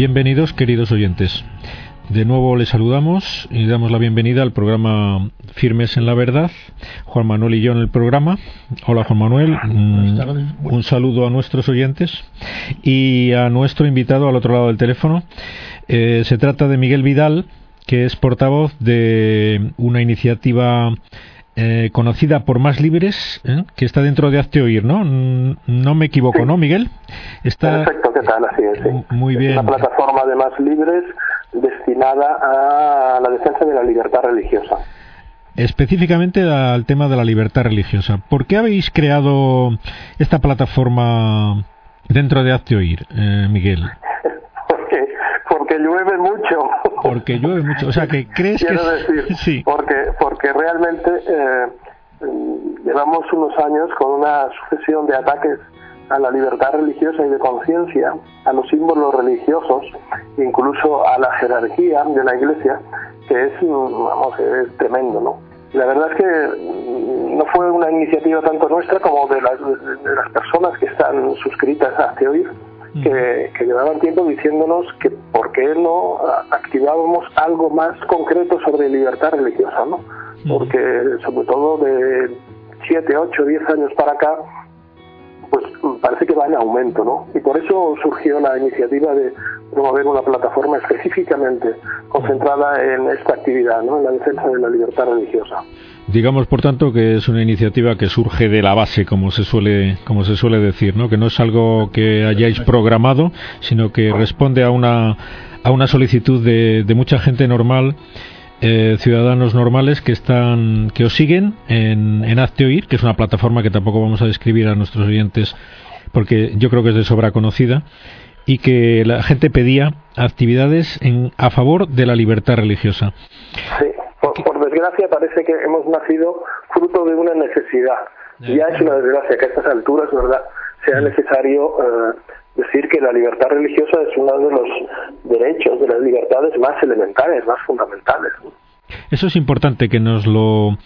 Bienvenidos, queridos oyentes. De nuevo les saludamos y damos la bienvenida al programa Firmes en la Verdad. Juan Manuel y yo en el programa. Hola Juan Manuel, un saludo a nuestros oyentes y a nuestro invitado al otro lado del teléfono. Eh, se trata de Miguel Vidal, que es portavoz de una iniciativa eh, conocida por Más Libres, ¿eh? que está dentro de Hazte Oír, ¿no? No me equivoco, ¿no, Miguel? Está... Perfecto, ¿qué tal? Así es, Muy bien. una plataforma de Más Libres destinada a la defensa de la libertad religiosa. Específicamente al tema de la libertad religiosa. ¿Por qué habéis creado esta plataforma dentro de Hazte Oír, eh, Miguel? Porque, llueve mucho. Porque llueve mucho. O sea, que crees Quiero que... decir, sí. porque, porque realmente eh, llevamos unos años con una sucesión de ataques a la libertad religiosa y de conciencia, a los símbolos religiosos, incluso a la jerarquía de la Iglesia, que es, vamos, es tremendo, ¿no? La verdad es que no fue una iniciativa tanto nuestra como de las, de las personas que están suscritas a Teoir, que, que llevaban tiempo diciéndonos que por qué no activábamos algo más concreto sobre libertad religiosa, ¿no? Porque sobre todo de 7, 8, 10 años para acá, pues parece que va en aumento, ¿no? Y por eso surgió la iniciativa de promover una plataforma específicamente concentrada en esta actividad, ¿no? En la defensa de la libertad religiosa. Digamos, por tanto, que es una iniciativa que surge de la base, como se suele, como se suele decir, ¿no? Que no es algo que hayáis programado, sino que responde a una, a una solicitud de, de mucha gente normal eh, ciudadanos normales que están que os siguen en, en Hazte Oír, que es una plataforma que tampoco vamos a describir a nuestros oyentes porque yo creo que es de sobra conocida y que la gente pedía actividades en, a favor de la libertad religiosa. Sí, por, por desgracia parece que hemos nacido fruto de una necesidad. Ya es una desgracia que a estas alturas, ¿verdad?, sea necesario eh, decir que la libertad religiosa es uno de los derechos, de las libertades más elementales, más fundamentales. Eso es importante que nos lo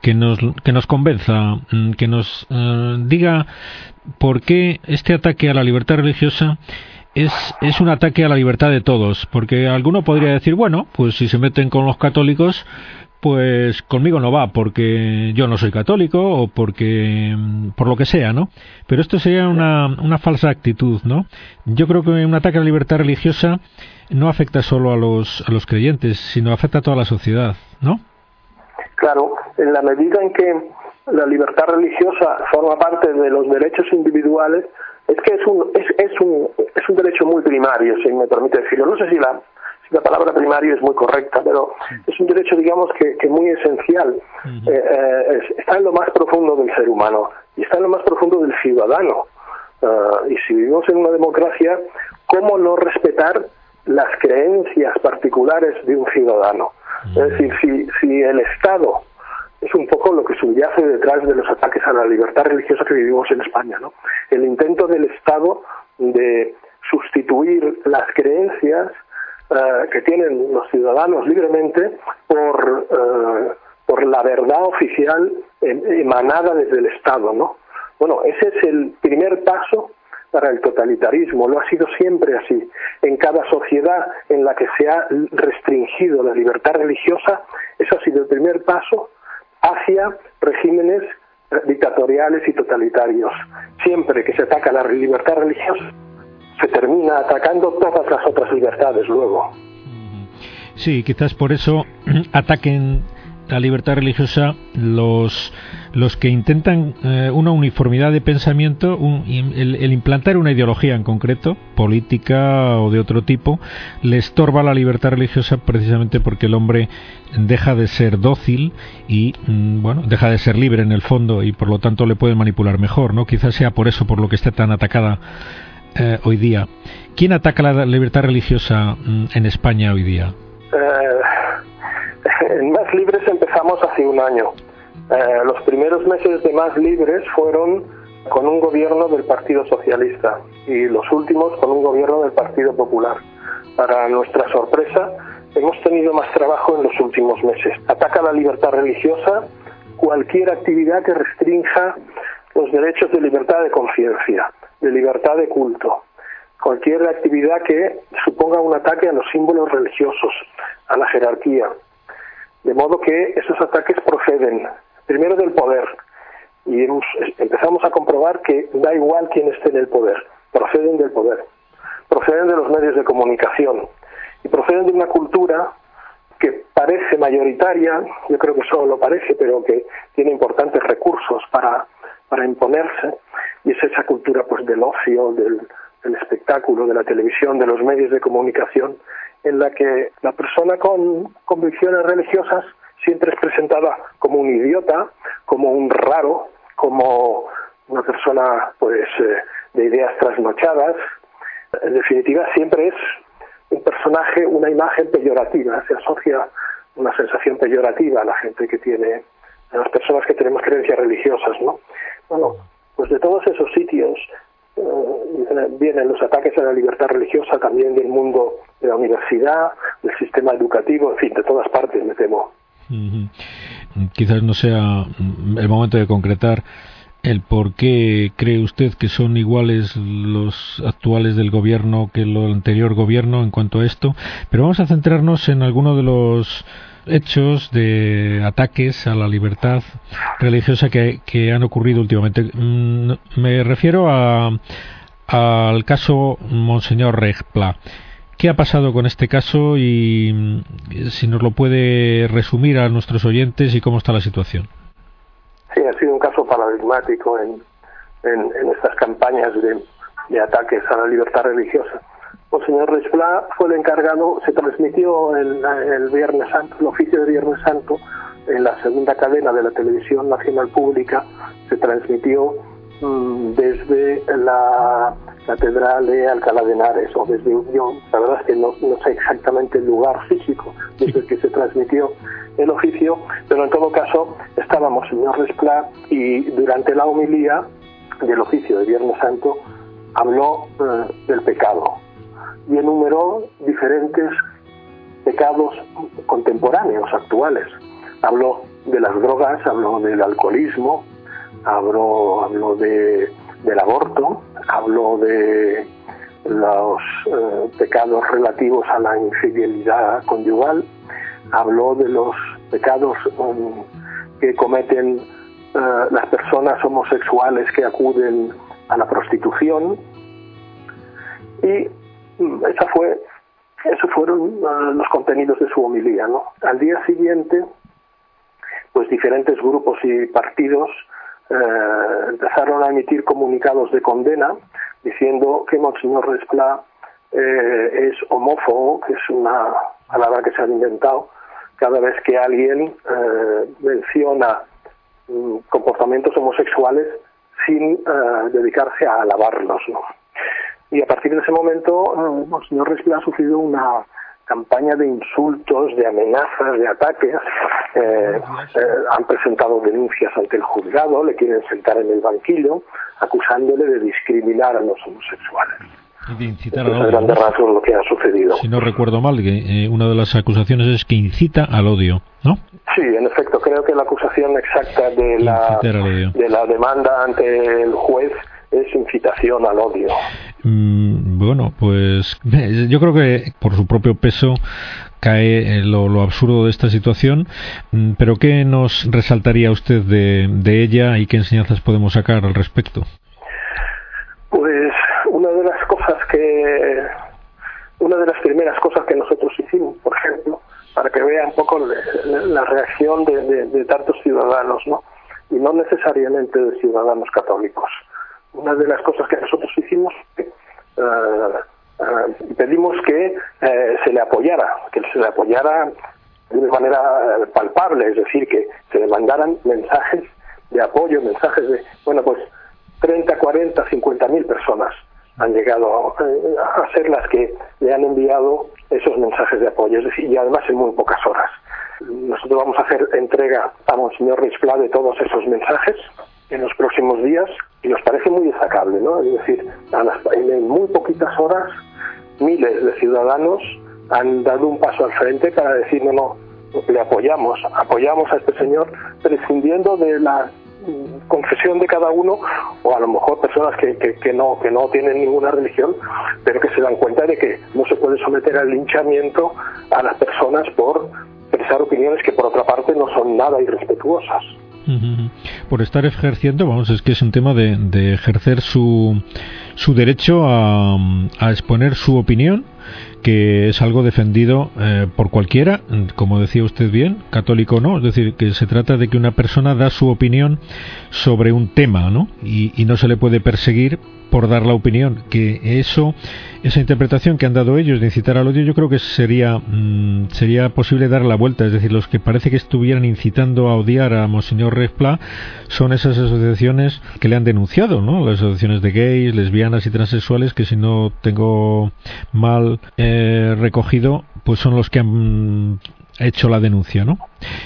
que nos que nos convenza, mm, que nos eh, diga por qué este ataque a la libertad religiosa es, un ataque a la libertad de todos, porque alguno podría decir, bueno, pues si se meten con los católicos, pues conmigo no va porque yo no soy católico o porque por lo que sea, ¿no? Pero esto sería una, una falsa actitud, ¿no? Yo creo que un ataque a la libertad religiosa no afecta solo a los, a los creyentes, sino afecta a toda la sociedad, ¿no? Claro, en la medida en que la libertad religiosa forma parte de los derechos individuales, es que es un, es, es un, es un derecho muy primario, si me permite decirlo. No sé si la, la palabra primario es muy correcta, pero es un derecho, digamos, que, que muy esencial. eh, eh, está en lo más profundo del ser humano y está en lo más profundo del ciudadano. Uh, y si vivimos en una democracia, ¿cómo no respetar las creencias particulares de un ciudadano? Es decir, si, si el Estado es un poco lo que subyace detrás de los ataques a la libertad religiosa que vivimos en España, ¿no? El intento del Estado de sustituir las creencias uh, que tienen los ciudadanos libremente por, uh, por la verdad oficial emanada desde el Estado, ¿no? Bueno, ese es el primer paso para el totalitarismo, lo ha sido siempre así. En cada sociedad en la que se ha restringido la libertad religiosa, eso ha sido el primer paso hacia regímenes dictatoriales y totalitarios. Siempre que se ataca la libertad religiosa, se termina atacando todas las otras libertades luego. Sí, quizás por eso ataquen la libertad religiosa los los que intentan eh, una uniformidad de pensamiento, un, el, implantar una ideología en concreto, política o de otro tipo, le estorba la libertad religiosa precisamente porque el hombre deja de ser dócil y, mm, bueno, deja de ser libre en el fondo y por lo tanto le puede manipular mejor, ¿no? Quizás sea por eso por lo que esté tan atacada eh, hoy día. ¿Quién ataca la libertad religiosa mm, en España hoy día? Eh, Más Libres empezamos hace un año. Eh, los primeros meses de Más Libres fueron con un gobierno del Partido Socialista y los últimos con un gobierno del Partido Popular. Para nuestra sorpresa, hemos tenido más trabajo en los últimos meses. Ataca la libertad religiosa cualquier actividad que restrinja los derechos de libertad de conciencia, de libertad de culto, cualquier actividad que suponga un ataque a los símbolos religiosos, a la jerarquía. De modo que esos ataques proceden primero del poder, y empezamos a comprobar que da igual quién esté en el poder, proceden del poder, proceden de los medios de comunicación y proceden de una cultura que parece mayoritaria, yo creo que solo lo parece, pero que tiene importantes recursos para, para imponerse, y es esa cultura pues del ocio, del, del espectáculo, de la televisión, de los medios de comunicación, en la que la persona con convicciones religiosas siempre es presentada como un idiota, como un raro, como una persona pues eh, de ideas trasnochadas. En definitiva, siempre es un personaje, una imagen peyorativa, se asocia una sensación peyorativa a la gente que tiene, a las personas que tenemos creencias religiosas, ¿no? Bueno, pues de todos esos sitios eh, vienen los ataques a la libertad religiosa también del mundo de la universidad, del sistema educativo, en fin, de todas partes, me temo. Quizás no sea el momento de concretar el por qué cree usted que son iguales los actuales del gobierno que el anterior gobierno en cuanto a esto, pero vamos a centrarnos en alguno de los hechos de ataques a la libertad religiosa que, han ocurrido últimamente. Mm, me refiero a, al caso Monseñor Regpla. ¿Qué ha pasado con este caso y mm, si nos lo puede resumir a nuestros oyentes y cómo está la situación? Sí, ha sido un caso paradigmático en, en, estas campañas de, de, ataques a la libertad religiosa. Monseñor Respla fue el encargado, se transmitió el, el Viernes Santo, el oficio de Viernes Santo, en la segunda cadena de la televisión nacional pública, se transmitió mm, desde la Catedral de Alcalá de Henares o desde Unión, la verdad es que no, sé exactamente el lugar físico desde el que se transmitió el oficio, pero en todo caso estábamos señor Resplá y durante la homilía del oficio de Viernes Santo habló eh, del pecado y enumeró diferentes pecados contemporáneos, actuales. Habló de las drogas, habló del alcoholismo, habló, habló de del aborto, habló de los eh, pecados relativos a la infidelidad conyugal, habló de los pecados um, que cometen eh, las personas homosexuales que acuden a la prostitución y mm, esa fue esos fueron uh, los contenidos de su homilía. ¿no? Al día siguiente, pues diferentes grupos y partidos eh, empezaron a emitir comunicados de condena diciendo que Monseñor Resplá eh, es homófobo, que es una palabra que se han inventado cada vez que alguien eh, menciona mm, comportamientos homosexuales sin eh, dedicarse a alabarlos. ¿no? Y a partir de ese momento, Monseñor Resplá ha sufrido una campaña de insultos, de amenazas, de ataques. Eh, eh, han presentado denuncias ante el juzgado, le quieren sentar en el banquillo, acusándole de discriminar a los homosexuales. Y de incitar al odio. lo que ha sucedido. Si no recuerdo mal, que, eh, una de las acusaciones es que incita al odio, ¿no? Sí, en efecto, creo que la acusación exacta de la, de la demanda ante el juez es incitación al odio. Mm, bueno, pues yo creo que por su propio peso cae lo, absurdo de esta situación, mm, pero ¿qué nos resaltaría usted de, de ella y qué enseñanzas podemos sacar al respecto? Pues una de las cosas que, una de las primeras cosas que nosotros hicimos, por ejemplo, para que vea un poco la reacción de, de tantos ciudadanos, ¿no? Y no necesariamente de ciudadanos católicos una de las cosas que nosotros hicimos eh, eh, pedimos que eh, se le apoyara, que se le apoyara de una manera palpable, es decir, que se le mandaran mensajes de apoyo, mensajes de, bueno, pues 30, 40, 50 mil personas han llegado a ser las que le han enviado esos mensajes de apoyo, es decir, y además en muy pocas horas. Nosotros vamos a hacer entrega a Monseñor Risplá de todos esos mensajes en los próximos días y nos parece muy destacable, ¿no? Es decir, en muy poquitas horas miles de ciudadanos han dado un paso al frente para decir, no, no, le apoyamos, apoyamos a este señor prescindiendo de las confesión de cada uno o a lo mejor personas que, que, no que no tienen ninguna religión pero que se dan cuenta de que no se puede someter al linchamiento a las personas por expresar opiniones que por otra parte no son nada irrespetuosas por estar ejerciendo, vamos, es que es un tema de, de ejercer su, su derecho a, a, exponer su opinión, que es algo defendido eh, por cualquiera, como decía usted bien, católico o no, es decir, que se trata de que una persona da su opinión sobre un tema, ¿no? Y, y no se le puede perseguir por dar la opinión, que eso, esa interpretación que han dado ellos de incitar al odio, yo creo que sería, mm, sería posible dar la vuelta. Es decir, los que parece que estuvieran incitando a odiar a Monseñor Respla son esas asociaciones que le han denunciado, ¿no? Las asociaciones de gays, lesbianas y transexuales, que si no tengo mal eh, recogido, pues son los que han hecho la denuncia, ¿no?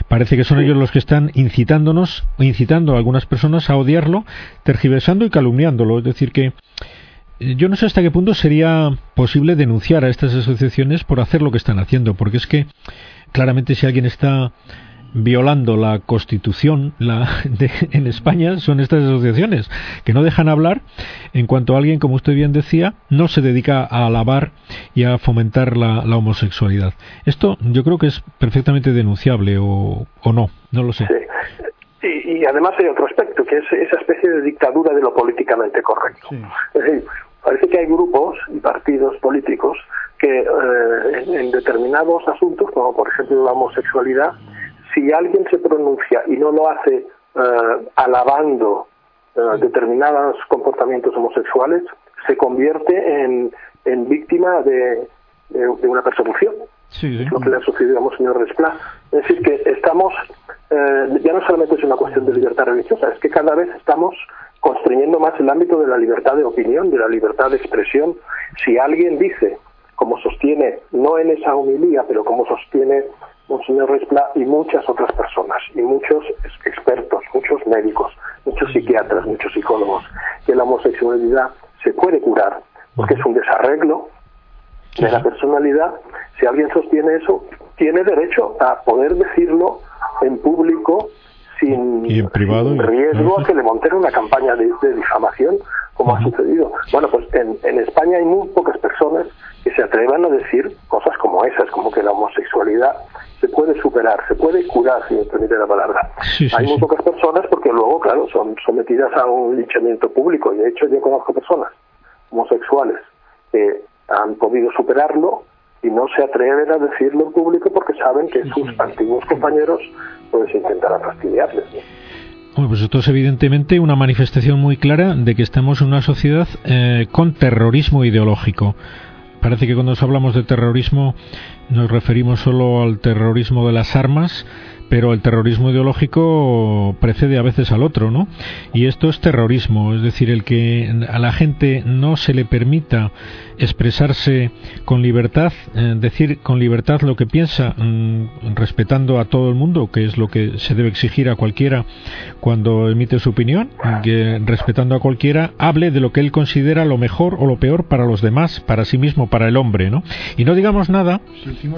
Parece que son ellos los que están incitándonos, incitando a algunas personas a odiarlo, tergiversando y calumniándolo. Es decir, que eh, yo no sé hasta qué punto sería posible denunciar a estas asociaciones por hacer lo que están haciendo, porque es que claramente si alguien está violando la Constitución en España son estas asociaciones que no dejan hablar en cuanto a alguien, como usted bien decía, no se dedica a alabar y a fomentar la, homosexualidad. Esto yo creo que es perfectamente denunciable o, no, no lo sé. Y, además hay otro aspecto, que es esa especie de dictadura de lo políticamente correcto. Es decir, parece que hay grupos y partidos políticos que eh, en determinados asuntos, como por ejemplo la homosexualidad, si alguien se pronuncia y no lo hace eh, alabando eh, determinados comportamientos homosexuales, se convierte en, en víctima de, de, una persecución. Sí, Lo que le ha sucedido a Monseñor Resplá. Es decir, que estamos, eh, ya no solamente es una cuestión de libertad religiosa, es que cada vez estamos construyendo más el ámbito de la libertad de opinión, de la libertad de expresión. Si alguien dice, como sostiene, no en esa humilía, pero como sostiene Monseñor Respla y muchas otras personas, y muchos expertos, muchos médicos, muchos psiquiatras, muchos psicólogos, que la homosexualidad se puede curar, porque es un desarreglo de la personalidad. Si alguien sostiene eso, tiene derecho a poder decirlo en público sin, riesgo a que le monten una campaña de, difamación, como ha sucedido. Bueno, pues en, en España hay muy pocas personas que se atrevan a decir cosas como esas, como que la homosexualidad se puede superar, se puede curar, si me permite la palabra. Hay muy pocas personas porque luego, claro, son sometidas a un linchamiento público. Y de hecho yo conozco personas homosexuales que han podido superarlo y no se atreven a decirlo en público porque saben que sus antiguos compañeros pues intentarán fastidiarles. Bueno, pues esto es evidentemente una manifestación muy clara de que estamos en una sociedad eh, con terrorismo ideológico. Parece que cuando hablamos de terrorismo nos referimos solo al terrorismo de las armas, pero el terrorismo ideológico precede a veces al otro, ¿no? Y esto es terrorismo, es decir, el que a la gente no se le permita expresarse con libertad, eh, decir con libertad lo que piensa, mm, respetando a todo el mundo, que es lo que se debe exigir a cualquiera cuando emite su opinión, que respetando a cualquiera hable de lo que él considera lo mejor o lo peor para los demás, para sí mismo, para el hombre, ¿no? Y no digamos nada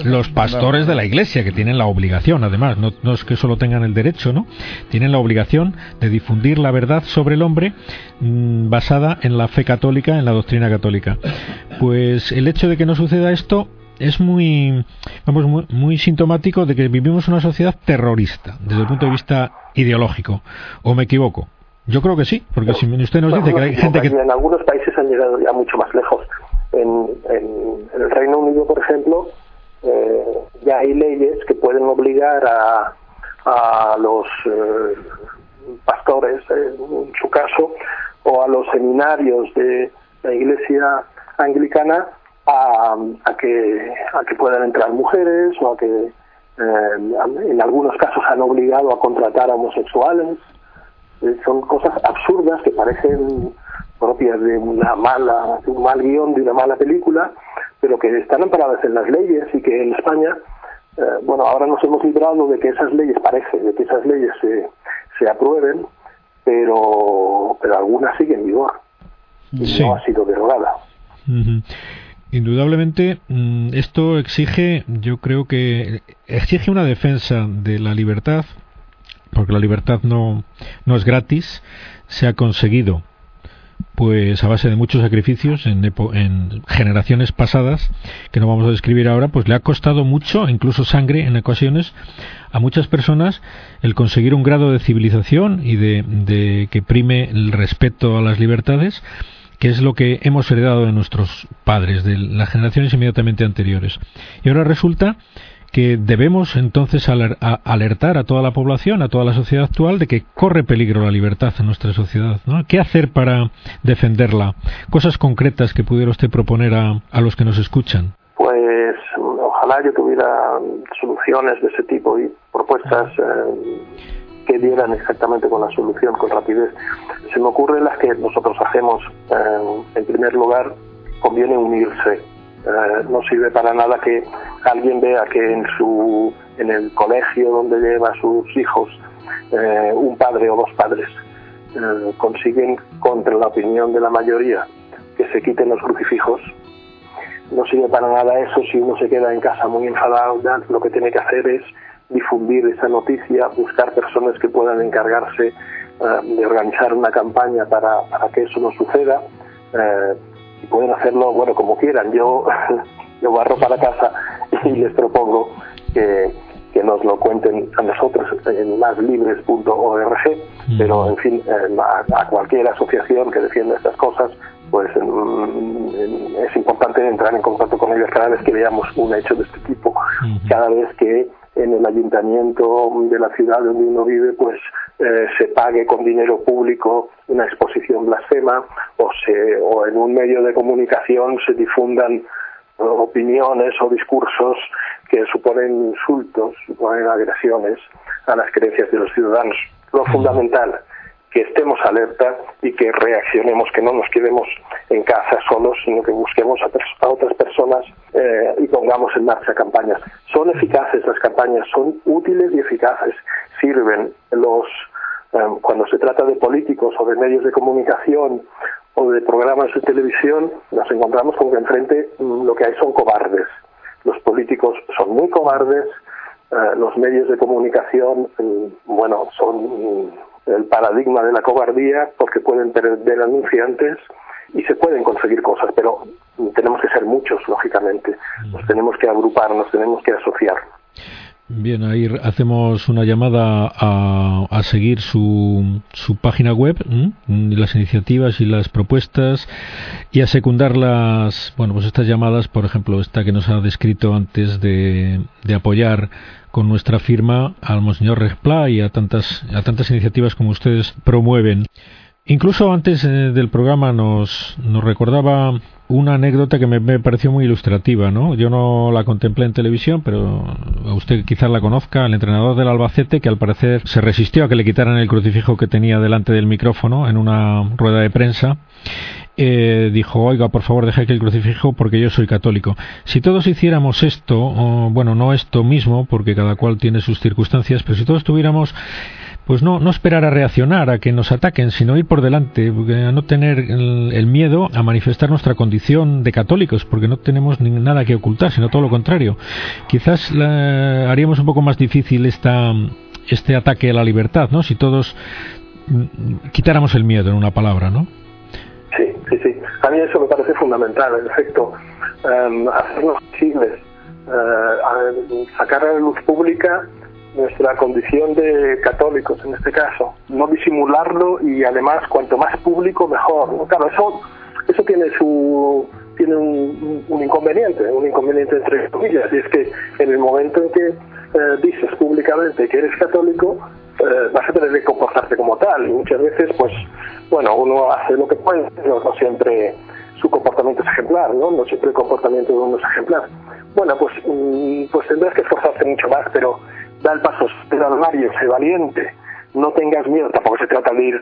los pastores de la iglesia, que tienen la obligación, además, no, no es que solo tengan el derecho, ¿no? Tienen la obligación de difundir la verdad sobre el hombre mm, basada en la fe católica, en la doctrina católica. Pues el hecho de que no suceda esto es muy, vamos, muy, sintomático de que vivimos una sociedad terrorista desde el punto de vista ideológico. ¿O me equivoco? Yo creo que sí, porque si usted nos dice que hay gente que... En algunos países han llegado ya mucho más lejos. En, en, el Reino Unido, por ejemplo, eh, ya hay leyes que pueden obligar a, a los eh, pastores, en su caso, o a los seminarios de la Iglesia anglicana a, a, que, a que puedan entrar mujeres o a que eh, en algunos casos han obligado a contratar a homosexuales. Eh, son cosas absurdas que parecen propias de una mala, de un mal guion, de una mala película, pero que están amparadas en las leyes y que en España, eh, bueno, ahora nos hemos librado de que esas leyes, parece, de que esas leyes se, se aprueben, pero, pero algunas siguen en vigor y no ha sido derogada. Indudablemente, mm, esto exige, yo creo que exige una defensa de la libertad porque la libertad no, no es gratis, se ha conseguido pues a base de muchos sacrificios en, en, generaciones pasadas que no vamos a describir ahora, pues le ha costado mucho, incluso sangre en ocasiones, a muchas personas el conseguir un grado de civilización y de, de que prime el respeto a las libertades que es lo que hemos heredado de nuestros padres, de las generaciones inmediatamente anteriores. Y ahora resulta que debemos entonces alertar a toda la población, a toda la sociedad actual, de que corre peligro la libertad en nuestra sociedad. ¿no? ¿Qué hacer para defenderla? Cosas concretas que pudiera usted proponer a, a los que nos escuchan. Pues ojalá yo tuviera soluciones de ese tipo y propuestas eh, que dieran exactamente con la solución, con rapidez. Se me ocurren las que nosotros hacemos. Eh, en primer lugar, conviene unirse no sirve para nada que alguien vea que en su en el colegio donde lleva sus hijos eh, un padre o dos padres eh, consiguen contra la opinión de la mayoría que se quiten los crucifijos no sirve para nada eso si uno se queda en casa muy enfadado lo que tiene que hacer es difundir esa noticia buscar personas que puedan encargarse de organizar una campaña para, para que eso no suceda y pueden hacerlo, bueno, como quieran. Yo, yo barro para casa y les propongo que, que nos lo cuenten a nosotros en máslibres.org, pero en fin, a, cualquier asociación que defienda estas cosas, pues es importante entrar en contacto con ellos cada vez que veamos un hecho de este tipo, cada vez que en el ayuntamiento de la ciudad donde uno vive, pues eh, se pague con dinero público una exposición blasfema o, se, o en un medio de comunicación se difundan eh, opiniones o discursos que suponen insultos, suponen agresiones a las creencias de los ciudadanos. Lo fundamental que estemos alerta y que reaccionemos, que no nos quedemos en casa solos, sino que busquemos a, otras personas eh, y pongamos en marcha campañas. Son eficaces las campañas, son útiles y eficaces, sirven los cuando se trata de políticos o de medios de comunicación o de programas de televisión, nos encontramos con que enfrente mm, lo que hay son cobardes. Los políticos son muy cobardes, eh, los medios de comunicación, mm, bueno, son mm, el paradigma de la cobardía porque pueden perder anunciantes y se pueden conseguir cosas, pero tenemos que ser muchos, lógicamente. Nos tenemos que agrupar, nos tenemos que asociar. Bien, ahí hacemos una llamada a, a seguir su, su página web, las iniciativas y las propuestas, y a secundar las, bueno, pues estas llamadas, por ejemplo, esta que nos ha descrito antes de, de apoyar con nuestra firma al Monseñor Respla y a tantas, a tantas iniciativas como ustedes promueven. Incluso antes eh, del programa nos, nos recordaba una anécdota que me, pareció muy ilustrativa, ¿no? Yo no la contemplé en televisión, pero usted quizás la conozca, el entrenador del Albacete, que al parecer se resistió a que le quitaran el crucifijo que tenía delante del micrófono en una rueda de prensa. Eh, dijo, oiga, por favor, deje que el crucifijo porque yo soy católico. Si todos hiciéramos esto, bueno, no esto mismo, porque cada cual tiene sus circunstancias, pero si todos tuviéramos pues no, no esperar a reaccionar, a que nos ataquen, sino ir por delante, a no tener el, miedo a manifestar nuestra condición de católicos, porque no tenemos nada que ocultar, sino todo lo contrario. Quizás haríamos un poco más difícil esta, este ataque a la libertad, ¿no? Si todos mm, quitáramos el miedo, en una palabra, ¿no? Sí, sí, sí. A mí eso me parece fundamental, en efecto, um, hacernos visibles, uh, sacar a la luz pública nuestra condición de católicos en este caso, no disimularlo y además cuanto más público mejor. Claro, eso, eso tiene su tiene un, inconveniente, un inconveniente entre comillas, y es que en el momento en que eh, dices públicamente que eres católico, eh, vas a tener que comportarte como tal. Y muchas veces, pues, bueno, uno hace lo que puede, pero no siempre su comportamiento es ejemplar, ¿no? No siempre el comportamiento de uno es ejemplar. Bueno, pues, mm, pues tendrás que esforzarte mucho más, pero da el paso, del armario, sé valiente, no tengas miedo, tampoco se trata de ir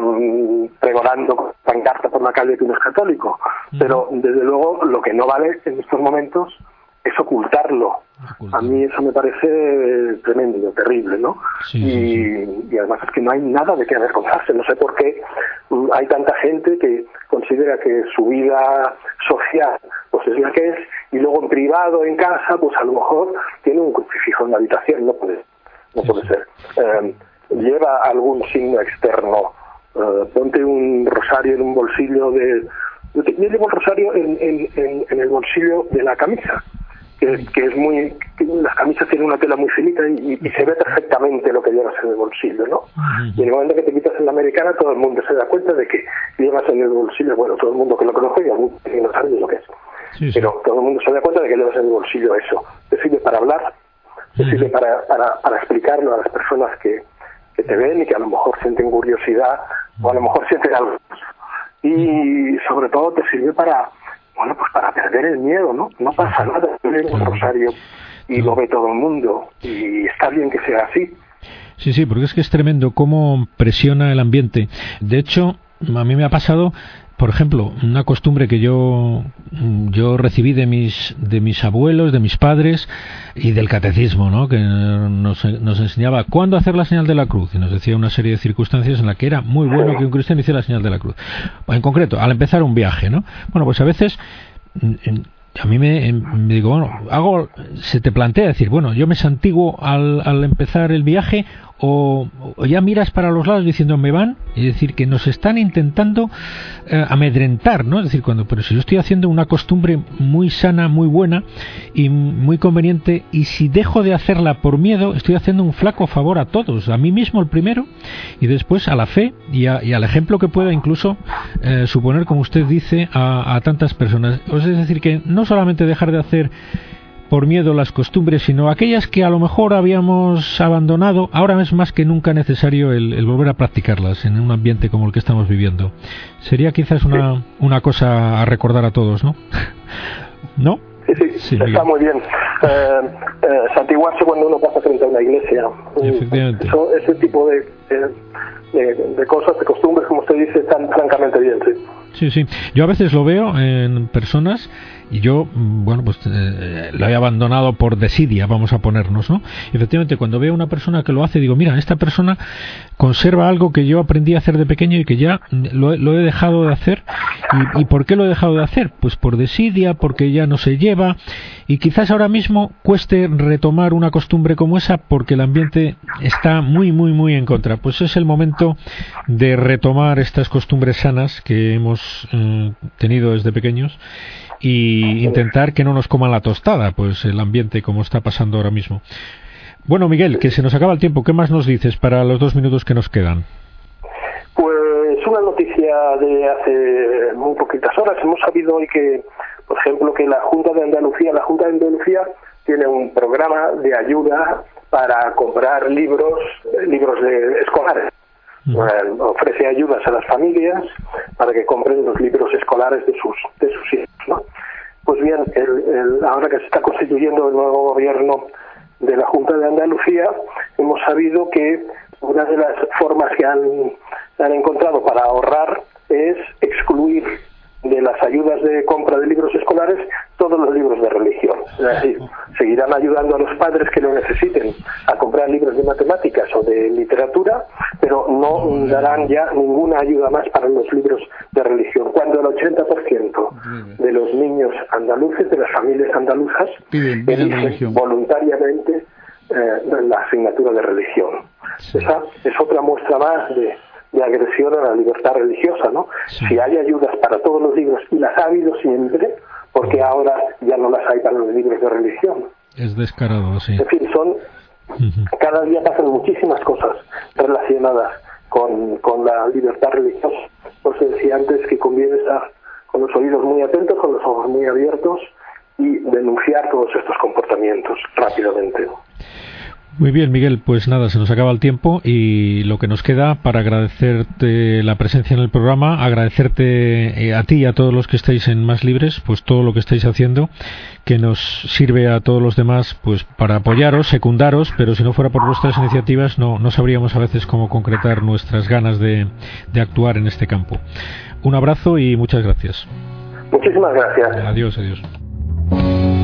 um, pregonando pancarta por la calle que uno es católico, pero desde luego lo que no vale en estos momentos es ocultarlo. A mí eso me parece tremendo, terrible, ¿no? y, y, además es que no hay nada de qué avergonzarse. No sé por qué mm, hay tanta gente que considera que su vida social pues es la que es y luego en privado, en casa, pues a lo mejor tiene un crucifijo en la habitación. No puede, no puede ser. Eh, lleva algún signo externo. Eh, ponte un rosario en un bolsillo de... Yo llevo el rosario en, en, el bolsillo de la camisa, que, es muy... las camisas tienen una tela muy finita y, se ve perfectamente lo que llevas en el bolsillo, ¿no? Y en el momento que te quitas en la americana, todo el mundo se da cuenta de que llevas en el bolsillo, bueno, todo el mundo que lo conoce y algún no sabe lo que es. Pero todo el mundo se da cuenta de que llevas en el bolsillo eso. Te sirve para hablar, te sirve para, para, para explicarlo a las personas que, que te ven y que a lo mejor sienten curiosidad o a lo mejor sienten algo. Y sobre todo te sirve para, bueno, pues para perder el miedo, ¿no? No pasa nada, un rosario y lo ve todo el mundo y está bien que sea así. Sí, sí, porque es que es tremendo cómo presiona el ambiente. De hecho, a mí me ha pasado por ejemplo, una costumbre que yo, yo recibí de mis, de mis abuelos, de mis padres y del catecismo, ¿no? que nos, nos enseñaba cuándo hacer la señal de la cruz y nos decía una serie de circunstancias en las que era muy bueno que un cristiano hiciera la señal de la cruz. En concreto, al empezar un viaje, ¿no? Bueno, pues a veces a mí me, me, digo, bueno, hago, se te plantea decir, bueno, yo me santiguo al, al empezar el viaje o, ya miras para los lados diciendo me van, es decir, que nos están intentando eh, amedrentar, ¿no? Es decir, cuando, pero si yo estoy haciendo una costumbre muy sana, muy buena y muy conveniente, y si dejo de hacerla por miedo, estoy haciendo un flaco favor a todos, a mí mismo el primero, y después a la fe y, al ejemplo que pueda incluso eh, suponer, como usted dice, a, a tantas personas. Es decir, que no solamente dejar de hacer por miedo las costumbres, sino aquellas que a lo mejor habíamos abandonado, ahora es más que nunca necesario el, volver a practicarlas en un ambiente como el que estamos viviendo. Sería quizás una, una cosa a recordar a todos, ¿no? ¿No? Sí, sí, está muy bien. Eh, eh, santiguarse cuando uno pasa frente a una iglesia. Efectivamente. ese tipo de, de, de, cosas, de costumbres, como usted dice, están francamente bien, sí. Sí, sí. Yo a veces lo veo en personas y yo, mm, bueno, pues eh, lo he abandonado por desidia, vamos a ponernos, ¿no? efectivamente, cuando veo a una persona que lo hace, digo, mira, esta persona conserva algo que yo aprendí a hacer de pequeño y que ya lo, he dejado de hacer. ¿Y, por qué lo he dejado de hacer? Pues por desidia, porque ya no se lleva y quizás ahora mismo cueste retomar una costumbre como esa porque el ambiente está muy, muy, muy en contra. Pues es el momento de retomar estas costumbres sanas que hemos eh, tenido desde pequeños y intentar que no nos coman la tostada, pues el ambiente como está pasando ahora mismo. Bueno, Miguel, que se nos acaba el tiempo. ¿Qué más nos dices para los dos minutos que nos quedan? Pues una noticia de hace muy poquitas horas. Hemos sabido hoy que, por ejemplo, que la Junta de Andalucía, la Junta de Andalucía tiene un programa de ayuda para comprar libros, libros de escolares. ofrece ayudas a las familias para que compren los libros escolares de sus de sus hijos, ¿no? Pues bien, el, ahora que se está constituyendo el nuevo gobierno de la Junta de Andalucía, hemos sabido que una de las formas que han, han encontrado para ahorrar es excluir de las ayudas de compra de libros escolares todos los libros de religión. Es decir, seguirán ayudando a los padres que lo necesiten a comprar libros de matemáticas o de literatura, pero no darán ya ninguna ayuda más para los libros de religión. Cuando el 80% de los niños andaluces, de las familias andaluzas, eligen voluntariamente eh, la asignatura de religión. Esa es otra muestra más de de agresión a la libertad religiosa, ¿no? Si hay ayudas para todos los libros y las ha habido siempre, porque ahora ya no las hay para los libros de religión. Es descarado, sí. En fin, son cada día pasan muchísimas cosas relacionadas con, con la libertad religiosa. Por eso decía antes que conviene estar con los oídos muy atentos, con los ojos muy abiertos y denunciar todos estos comportamientos rápidamente. Muy bien, Miguel, pues nada, se nos acaba el tiempo y lo que nos queda para agradecerte la presencia en el programa, agradecerte eh, a ti y a todos los que estáis en Más Libres, pues todo lo que estáis haciendo, que nos sirve a todos los demás pues para apoyaros, secundaros, pero si no fuera por vuestras iniciativas no, no sabríamos a veces cómo concretar nuestras ganas de, de actuar en este campo. Un abrazo y muchas gracias. Muchísimas gracias. Adiós, adiós.